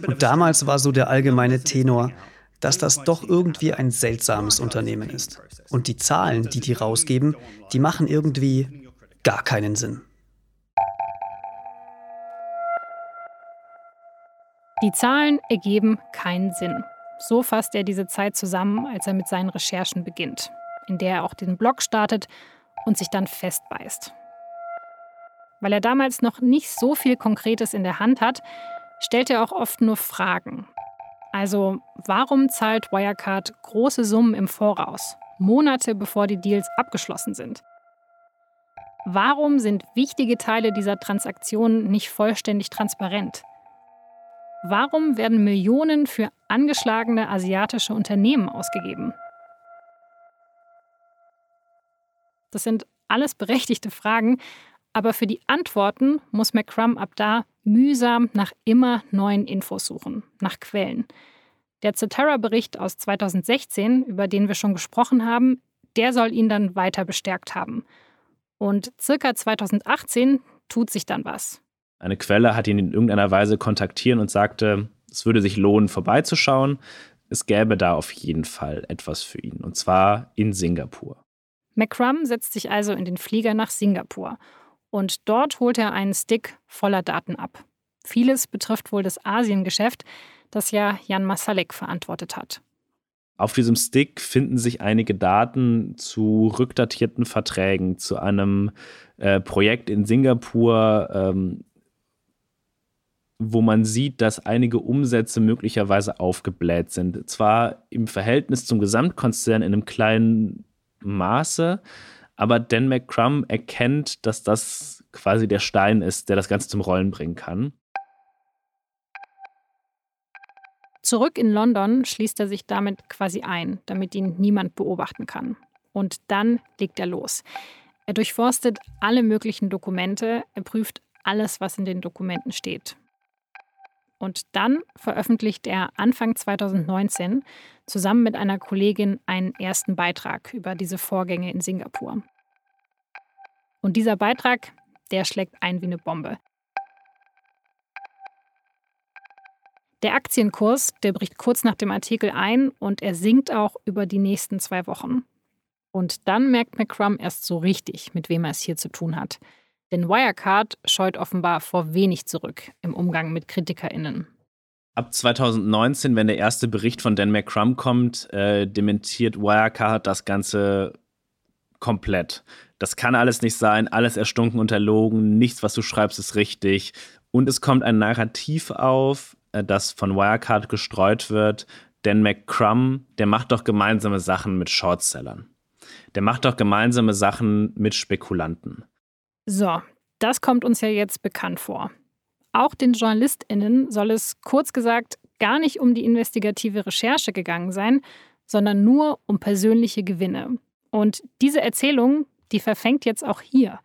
Und damals war so der allgemeine Tenor, dass das doch irgendwie ein seltsames Unternehmen ist. Und die Zahlen, die die rausgeben, die machen irgendwie gar keinen Sinn. Die Zahlen ergeben keinen Sinn. So fasst er diese Zeit zusammen, als er mit seinen Recherchen beginnt in der er auch den Blog startet und sich dann festbeißt. Weil er damals noch nicht so viel Konkretes in der Hand hat, stellt er auch oft nur Fragen. Also, warum zahlt Wirecard große Summen im Voraus, Monate bevor die Deals abgeschlossen sind? Warum sind wichtige Teile dieser Transaktionen nicht vollständig transparent? Warum werden Millionen für angeschlagene asiatische Unternehmen ausgegeben? Das sind alles berechtigte Fragen, aber für die Antworten muss McCrum ab da mühsam nach immer neuen Infos suchen, nach Quellen. Der Cetera-Bericht aus 2016, über den wir schon gesprochen haben, der soll ihn dann weiter bestärkt haben. Und circa 2018 tut sich dann was. Eine Quelle hat ihn in irgendeiner Weise kontaktiert und sagte, es würde sich lohnen, vorbeizuschauen. Es gäbe da auf jeden Fall etwas für ihn, und zwar in Singapur. McCrum setzt sich also in den Flieger nach Singapur und dort holt er einen Stick voller Daten ab. Vieles betrifft wohl das Asiengeschäft, das ja Jan Masalek verantwortet hat. Auf diesem Stick finden sich einige Daten zu rückdatierten Verträgen, zu einem äh, Projekt in Singapur, ähm, wo man sieht, dass einige Umsätze möglicherweise aufgebläht sind. Zwar im Verhältnis zum Gesamtkonzern in einem kleinen Maße. Aber Dan McCrum erkennt, dass das quasi der Stein ist, der das Ganze zum Rollen bringen kann. Zurück in London schließt er sich damit quasi ein, damit ihn niemand beobachten kann. Und dann legt er los. Er durchforstet alle möglichen Dokumente, er prüft alles, was in den Dokumenten steht. Und dann veröffentlicht er Anfang 2019 zusammen mit einer Kollegin einen ersten Beitrag über diese Vorgänge in Singapur. Und dieser Beitrag, der schlägt ein wie eine Bombe. Der Aktienkurs, der bricht kurz nach dem Artikel ein und er sinkt auch über die nächsten zwei Wochen. Und dann merkt McCrum erst so richtig, mit wem er es hier zu tun hat. Denn Wirecard scheut offenbar vor wenig zurück im Umgang mit KritikerInnen. Ab 2019, wenn der erste Bericht von Dan McCrum kommt, äh, dementiert Wirecard das Ganze komplett. Das kann alles nicht sein, alles erstunken und erlogen, nichts, was du schreibst, ist richtig. Und es kommt ein Narrativ auf, äh, das von Wirecard gestreut wird. Dan McCrum, der macht doch gemeinsame Sachen mit Shortsellern. Der macht doch gemeinsame Sachen mit Spekulanten. So, das kommt uns ja jetzt bekannt vor. Auch den JournalistInnen soll es kurz gesagt gar nicht um die investigative Recherche gegangen sein, sondern nur um persönliche Gewinne. Und diese Erzählung, die verfängt jetzt auch hier.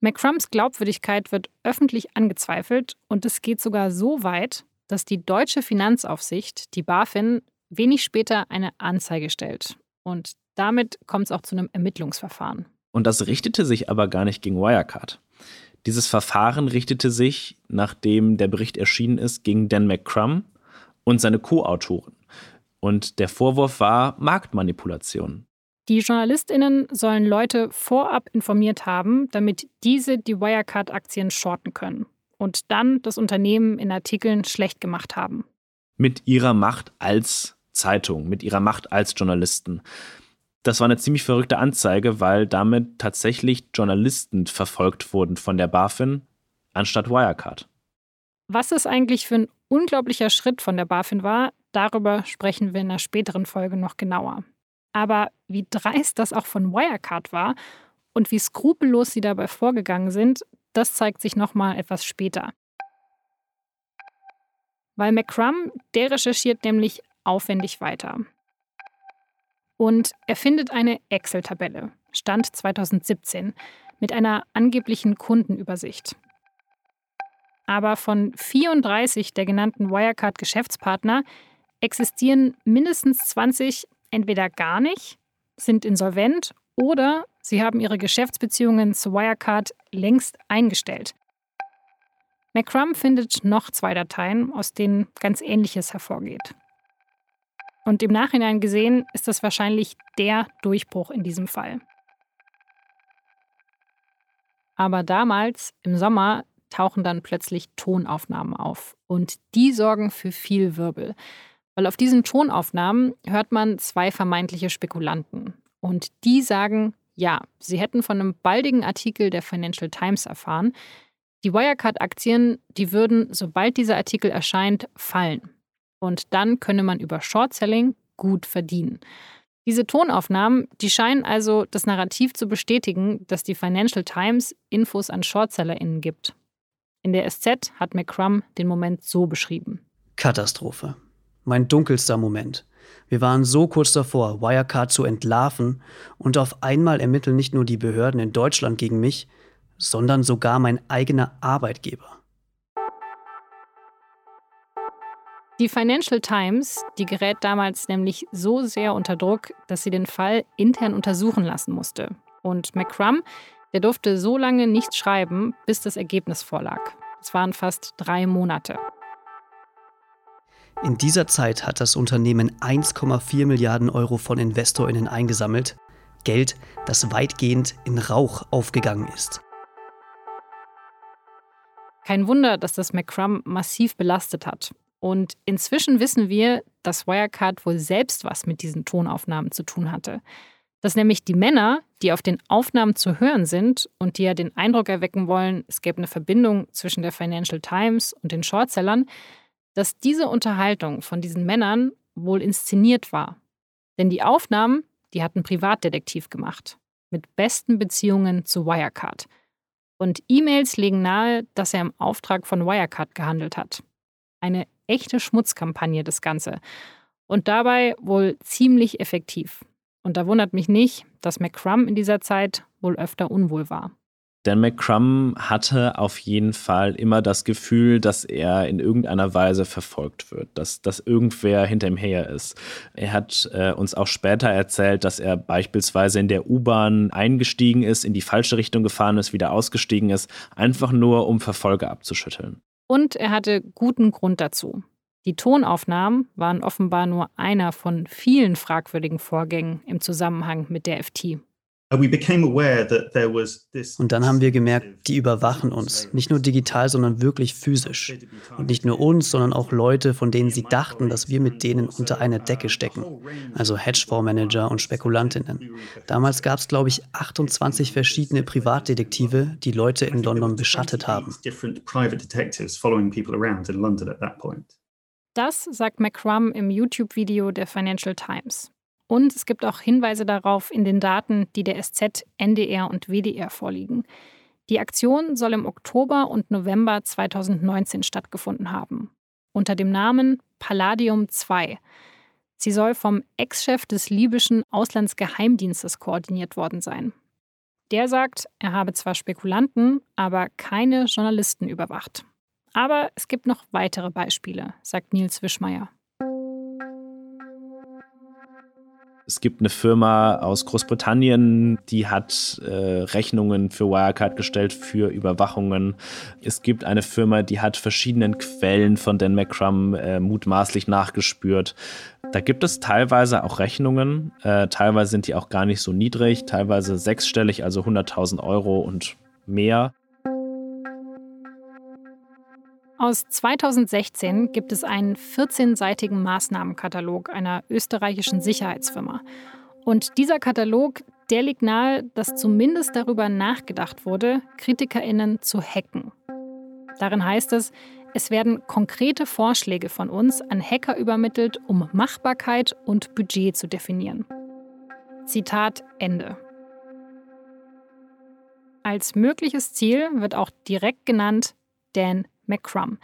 McCrums Glaubwürdigkeit wird öffentlich angezweifelt und es geht sogar so weit, dass die deutsche Finanzaufsicht, die BaFin, wenig später eine Anzeige stellt. Und damit kommt es auch zu einem Ermittlungsverfahren. Und das richtete sich aber gar nicht gegen Wirecard. Dieses Verfahren richtete sich, nachdem der Bericht erschienen ist, gegen Dan McCrum und seine Co-Autoren. Und der Vorwurf war Marktmanipulation. Die JournalistInnen sollen Leute vorab informiert haben, damit diese die Wirecard-Aktien shorten können und dann das Unternehmen in Artikeln schlecht gemacht haben. Mit ihrer Macht als Zeitung, mit ihrer Macht als Journalisten. Das war eine ziemlich verrückte Anzeige, weil damit tatsächlich Journalisten verfolgt wurden von der BaFin anstatt Wirecard. Was es eigentlich für ein unglaublicher Schritt von der BaFin war, darüber sprechen wir in einer späteren Folge noch genauer. Aber wie dreist das auch von Wirecard war und wie skrupellos sie dabei vorgegangen sind, das zeigt sich nochmal etwas später. Weil McCrum, der recherchiert nämlich aufwendig weiter. Und er findet eine Excel-Tabelle, Stand 2017, mit einer angeblichen Kundenübersicht. Aber von 34 der genannten Wirecard-Geschäftspartner existieren mindestens 20 entweder gar nicht, sind insolvent oder sie haben ihre Geschäftsbeziehungen zu Wirecard längst eingestellt. McCrum findet noch zwei Dateien, aus denen ganz Ähnliches hervorgeht. Und im Nachhinein gesehen ist das wahrscheinlich der Durchbruch in diesem Fall. Aber damals, im Sommer, tauchen dann plötzlich Tonaufnahmen auf. Und die sorgen für viel Wirbel. Weil auf diesen Tonaufnahmen hört man zwei vermeintliche Spekulanten. Und die sagen, ja, sie hätten von einem baldigen Artikel der Financial Times erfahren. Die Wirecard-Aktien, die würden, sobald dieser Artikel erscheint, fallen. Und dann könne man über Shortselling gut verdienen. Diese Tonaufnahmen, die scheinen also das Narrativ zu bestätigen, dass die Financial Times Infos an ShortsellerInnen gibt. In der SZ hat McCrum den Moment so beschrieben. Katastrophe. Mein dunkelster Moment. Wir waren so kurz davor, Wirecard zu entlarven und auf einmal ermitteln nicht nur die Behörden in Deutschland gegen mich, sondern sogar mein eigener Arbeitgeber. Die Financial Times, die gerät damals nämlich so sehr unter Druck, dass sie den Fall intern untersuchen lassen musste. Und McCrum, der durfte so lange nichts schreiben, bis das Ergebnis vorlag. Es waren fast drei Monate. In dieser Zeit hat das Unternehmen 1,4 Milliarden Euro von Investorinnen eingesammelt. Geld, das weitgehend in Rauch aufgegangen ist. Kein Wunder, dass das McCrum massiv belastet hat. Und inzwischen wissen wir, dass Wirecard wohl selbst was mit diesen Tonaufnahmen zu tun hatte. Dass nämlich die Männer, die auf den Aufnahmen zu hören sind und die ja den Eindruck erwecken wollen, es gäbe eine Verbindung zwischen der Financial Times und den Shortsellern, dass diese Unterhaltung von diesen Männern wohl inszeniert war. Denn die Aufnahmen, die hat ein Privatdetektiv gemacht, mit besten Beziehungen zu Wirecard. Und E-Mails legen nahe, dass er im Auftrag von Wirecard gehandelt hat. Eine echte Schmutzkampagne das Ganze. Und dabei wohl ziemlich effektiv. Und da wundert mich nicht, dass McCrum in dieser Zeit wohl öfter unwohl war. Dan McCrum hatte auf jeden Fall immer das Gefühl, dass er in irgendeiner Weise verfolgt wird, dass, dass irgendwer hinter ihm her ist. Er hat äh, uns auch später erzählt, dass er beispielsweise in der U-Bahn eingestiegen ist, in die falsche Richtung gefahren ist, wieder ausgestiegen ist, einfach nur um Verfolger abzuschütteln. Und er hatte guten Grund dazu. Die Tonaufnahmen waren offenbar nur einer von vielen fragwürdigen Vorgängen im Zusammenhang mit der FT. Und dann haben wir gemerkt, die überwachen uns, nicht nur digital, sondern wirklich physisch. Und nicht nur uns, sondern auch Leute, von denen sie dachten, dass wir mit denen unter einer Decke stecken. Also Hedgefondsmanager und Spekulantinnen. Damals gab es, glaube ich, 28 verschiedene Privatdetektive, die Leute in London beschattet haben. Das sagt McCrum im YouTube-Video der Financial Times. Und es gibt auch Hinweise darauf in den Daten, die der SZ, NDR und WDR vorliegen. Die Aktion soll im Oktober und November 2019 stattgefunden haben. Unter dem Namen Palladium 2. Sie soll vom Ex-Chef des libyschen Auslandsgeheimdienstes koordiniert worden sein. Der sagt, er habe zwar Spekulanten, aber keine Journalisten überwacht. Aber es gibt noch weitere Beispiele, sagt Nils Wischmeier. Es gibt eine Firma aus Großbritannien, die hat äh, Rechnungen für Wirecard gestellt für Überwachungen. Es gibt eine Firma, die hat verschiedenen Quellen von Dan McCrum äh, mutmaßlich nachgespürt. Da gibt es teilweise auch Rechnungen. Äh, teilweise sind die auch gar nicht so niedrig, teilweise sechsstellig, also 100.000 Euro und mehr. Aus 2016 gibt es einen 14-seitigen Maßnahmenkatalog einer österreichischen Sicherheitsfirma. Und dieser Katalog, der liegt nahe, dass zumindest darüber nachgedacht wurde, KritikerInnen zu hacken. Darin heißt es, es werden konkrete Vorschläge von uns an Hacker übermittelt, um Machbarkeit und Budget zu definieren. Zitat Ende. Als mögliches Ziel wird auch direkt genannt Dan McCrum.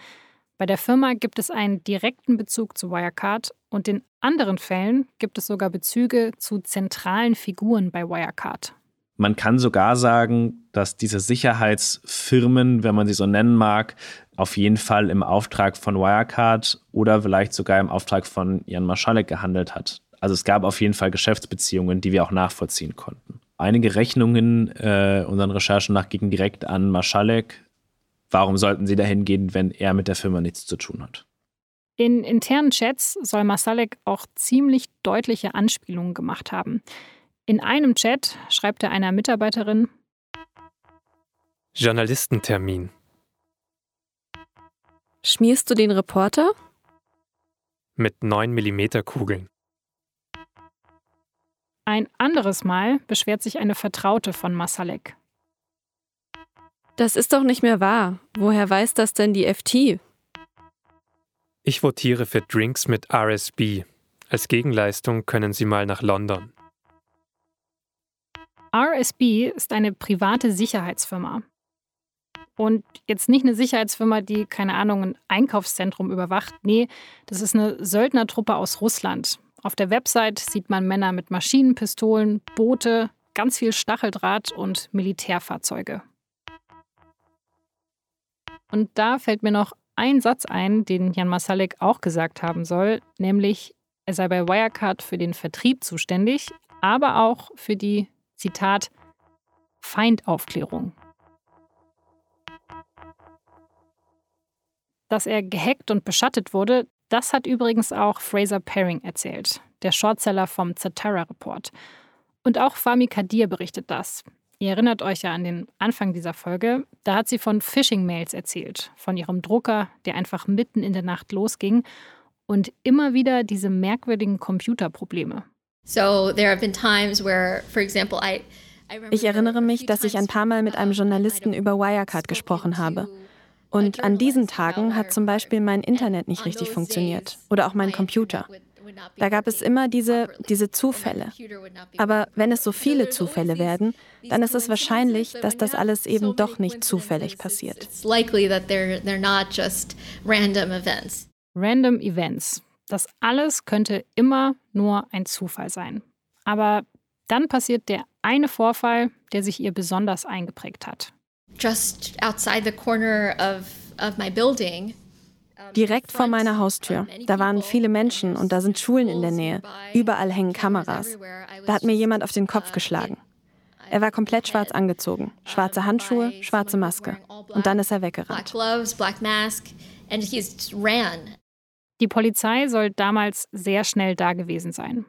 Bei der Firma gibt es einen direkten Bezug zu Wirecard und in anderen Fällen gibt es sogar Bezüge zu zentralen Figuren bei Wirecard. Man kann sogar sagen, dass diese Sicherheitsfirmen, wenn man sie so nennen mag, auf jeden Fall im Auftrag von Wirecard oder vielleicht sogar im Auftrag von Jan Marschalek gehandelt hat. Also es gab auf jeden Fall Geschäftsbeziehungen, die wir auch nachvollziehen konnten. Einige Rechnungen äh, unseren Recherchen nach gingen direkt an Marschalek, Warum sollten sie dahin gehen, wenn er mit der Firma nichts zu tun hat? In internen Chats soll Masalek auch ziemlich deutliche Anspielungen gemacht haben. In einem Chat schreibt er einer Mitarbeiterin: Journalistentermin. Schmierst du den Reporter? Mit 9 mm Kugeln. Ein anderes Mal beschwert sich eine Vertraute von Masalek. Das ist doch nicht mehr wahr. Woher weiß das denn die FT? Ich votiere für Drinks mit RSB. Als Gegenleistung können Sie mal nach London. RSB ist eine private Sicherheitsfirma. Und jetzt nicht eine Sicherheitsfirma, die, keine Ahnung, ein Einkaufszentrum überwacht. Nee, das ist eine Söldnertruppe aus Russland. Auf der Website sieht man Männer mit Maschinenpistolen, Boote, ganz viel Stacheldraht und Militärfahrzeuge. Und da fällt mir noch ein Satz ein, den Jan Masalek auch gesagt haben soll, nämlich er sei bei Wirecard für den Vertrieb zuständig, aber auch für die, Zitat, Feindaufklärung. Dass er gehackt und beschattet wurde, das hat übrigens auch Fraser Paring erzählt, der Shortseller vom Zatara Report. Und auch Fami Kadir berichtet das. Ihr erinnert euch ja an den Anfang dieser Folge. Da hat sie von Phishing-Mails erzählt, von ihrem Drucker, der einfach mitten in der Nacht losging und immer wieder diese merkwürdigen Computerprobleme. So there have been times where, for example, I ich erinnere mich, dass ich ein paar Mal mit einem Journalisten über Wirecard gesprochen habe. Und an diesen Tagen hat zum Beispiel mein Internet nicht richtig funktioniert oder auch mein Computer. Da gab es immer diese, diese Zufälle. Aber wenn es so viele Zufälle werden, dann ist es wahrscheinlich, dass das alles eben doch nicht zufällig passiert. Random Events. Das alles könnte immer nur ein Zufall sein. Aber dann passiert der eine Vorfall, der sich ihr besonders eingeprägt hat. Just outside the corner of, of my building, Direkt vor meiner Haustür. Da waren viele Menschen und da sind Schulen in der Nähe. Überall hängen Kameras. Da hat mir jemand auf den Kopf geschlagen. Er war komplett schwarz angezogen. Schwarze Handschuhe, schwarze Maske. Und dann ist er weggerannt. Die Polizei soll damals sehr schnell da gewesen sein.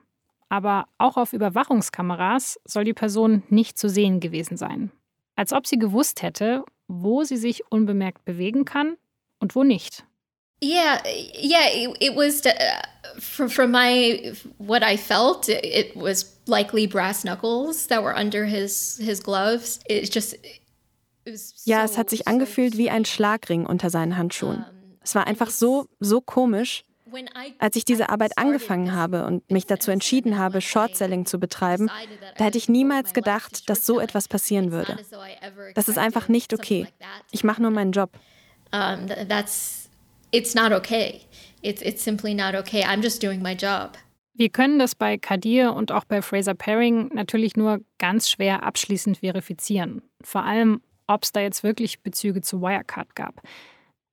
Aber auch auf Überwachungskameras soll die Person nicht zu sehen gewesen sein. Als ob sie gewusst hätte, wo sie sich unbemerkt bewegen kann und wo nicht. Yeah, yeah, it, it was uh, from, from my what I felt. It, it, was likely brass knuckles that were under his his gloves. It just it was so, Ja, es hat sich angefühlt wie ein Schlagring unter seinen Handschuhen. Es war einfach so so komisch. Als ich diese Arbeit angefangen habe und mich dazu entschieden habe, Shortselling zu betreiben, da hätte ich niemals gedacht, dass so etwas passieren würde. Das ist einfach nicht okay. Ich mache nur meinen Job. Um, that's it's not okay. It's, it's simply not okay. I'm just doing my job. Wir können das bei Kadir und auch bei Fraser Paring natürlich nur ganz schwer abschließend verifizieren. Vor allem, ob es da jetzt wirklich Bezüge zu Wirecard gab.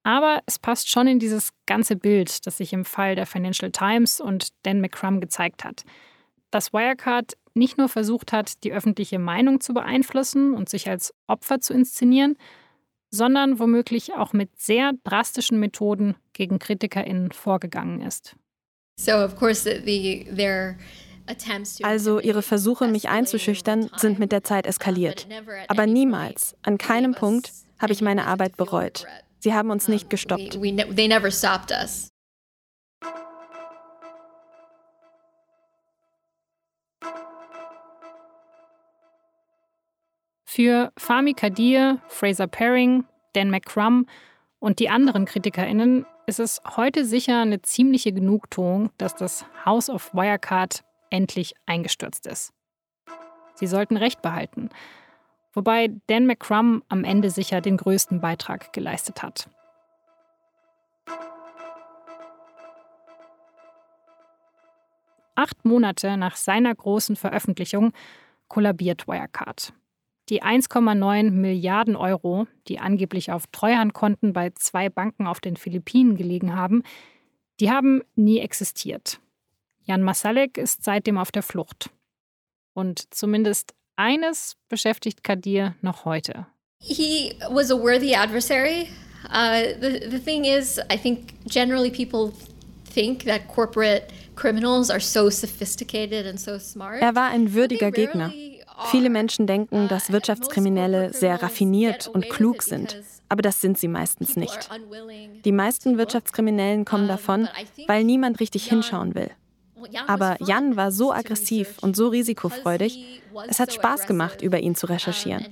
Aber es passt schon in dieses ganze Bild, das sich im Fall der Financial Times und Dan McCrum gezeigt hat. dass Wirecard nicht nur versucht hat, die öffentliche Meinung zu beeinflussen und sich als Opfer zu inszenieren, sondern womöglich auch mit sehr drastischen Methoden gegen KritikerInnen vorgegangen ist. Also ihre Versuche, mich einzuschüchtern, sind mit der Zeit eskaliert. Aber niemals, an keinem Punkt, habe ich meine Arbeit bereut. Sie haben uns nicht gestoppt. Für Fahmi Kadir, Fraser Paring, Dan McCrum und die anderen KritikerInnen ist es heute sicher eine ziemliche Genugtuung, dass das House of Wirecard endlich eingestürzt ist. Sie sollten Recht behalten, wobei Dan McCrum am Ende sicher den größten Beitrag geleistet hat. Acht Monate nach seiner großen Veröffentlichung kollabiert Wirecard. Die 1,9 Milliarden Euro, die angeblich auf Treuhandkonten bei zwei Banken auf den Philippinen gelegen haben, die haben nie existiert. Jan Masalek ist seitdem auf der Flucht. Und zumindest eines beschäftigt Kadir noch heute. He was a worthy adversary. Uh, the, the thing is, I think generally people think that corporate criminals are so sophisticated and so smart. Er war ein würdiger Gegner. Viele Menschen denken, dass Wirtschaftskriminelle sehr raffiniert und klug sind, aber das sind sie meistens nicht. Die meisten Wirtschaftskriminellen kommen davon, weil niemand richtig hinschauen will. Aber Jan war so aggressiv und so risikofreudig, es hat Spaß gemacht, über ihn zu recherchieren.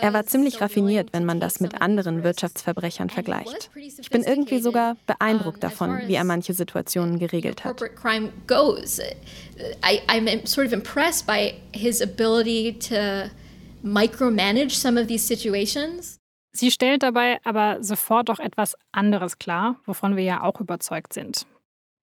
Er war ziemlich raffiniert, wenn man das mit anderen Wirtschaftsverbrechern vergleicht. Ich bin irgendwie sogar beeindruckt davon, wie er manche Situationen geregelt hat. I'm sort of impressed by his ability to micromanage some of these situations. Sie stellt dabei aber sofort auch etwas anderes klar, wovon wir ja auch überzeugt sind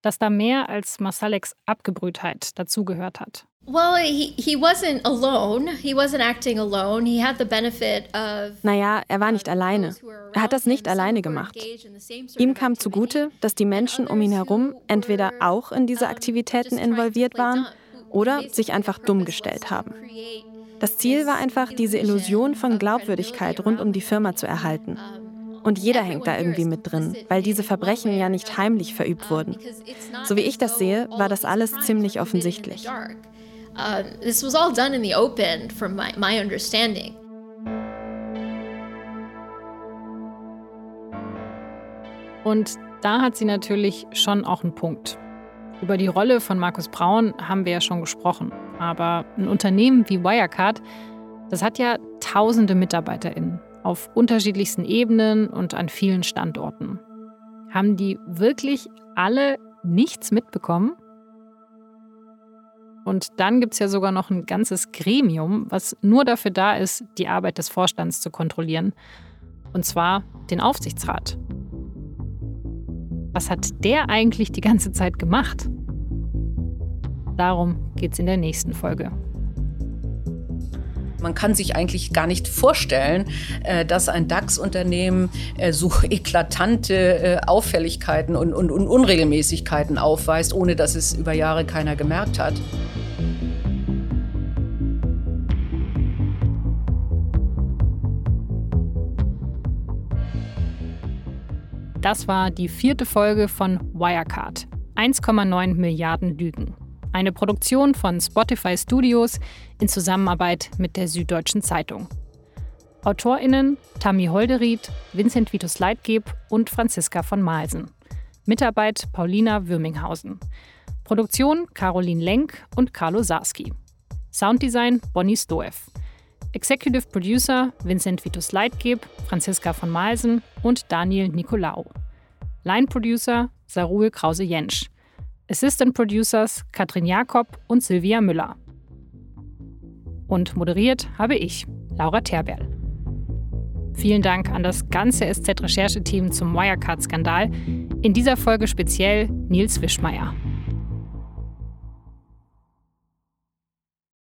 dass da mehr als Masaleks Abgebrühtheit dazugehört hat. Well, he, he wasn't alone. He wasn't acting alone. He had the benefit of Naja, er war nicht alleine. Er hat das nicht alleine gemacht. Ihm kam zugute, dass die Menschen um ihn herum entweder auch in diese Aktivitäten involviert waren oder sich einfach dumm gestellt haben. Das Ziel war einfach, diese Illusion von Glaubwürdigkeit rund um die Firma zu erhalten. Und jeder hängt da irgendwie mit drin, weil diese Verbrechen ja nicht heimlich verübt wurden. So wie ich das sehe, war das alles ziemlich offensichtlich. This was all done in the open from my, my understanding. Und da hat sie natürlich schon auch einen Punkt. Über die Rolle von Markus Braun haben wir ja schon gesprochen. Aber ein Unternehmen wie Wirecard, das hat ja tausende MitarbeiterInnen auf unterschiedlichsten Ebenen und an vielen Standorten. Haben die wirklich alle nichts mitbekommen? Und dann gibt es ja sogar noch ein ganzes Gremium, was nur dafür da ist, die Arbeit des Vorstands zu kontrollieren. Und zwar den Aufsichtsrat. Was hat der eigentlich die ganze Zeit gemacht? Darum geht es in der nächsten Folge. Man kann sich eigentlich gar nicht vorstellen, äh, dass ein DAX-Unternehmen äh, so eklatante äh, Auffälligkeiten und, und, und Unregelmäßigkeiten aufweist, ohne dass es über Jahre keiner gemerkt hat. Das war die vierte Folge von Wirecard. 1,9 Milliarden Lügen. Eine Produktion von Spotify Studios in Zusammenarbeit mit der Süddeutschen Zeitung. AutorInnen Tammy Holderied, Vincent Vitus Leitgeb und Franziska von Malsen. Mitarbeit Paulina Würminghausen. Produktion Caroline Lenk und Carlo Sarski. Sounddesign Bonnie Stoev. Executive Producer Vincent Vitus Leitgeb, Franziska von Malsen und Daniel Nicolaou. Line Producer Sarul Krause-Jensch. Assistant Producers Katrin Jakob und Silvia Müller. Und moderiert habe ich, Laura Terberl. Vielen Dank an das ganze SZ-Rechercheteam zum Wirecard-Skandal. In dieser Folge speziell Nils Wischmeier.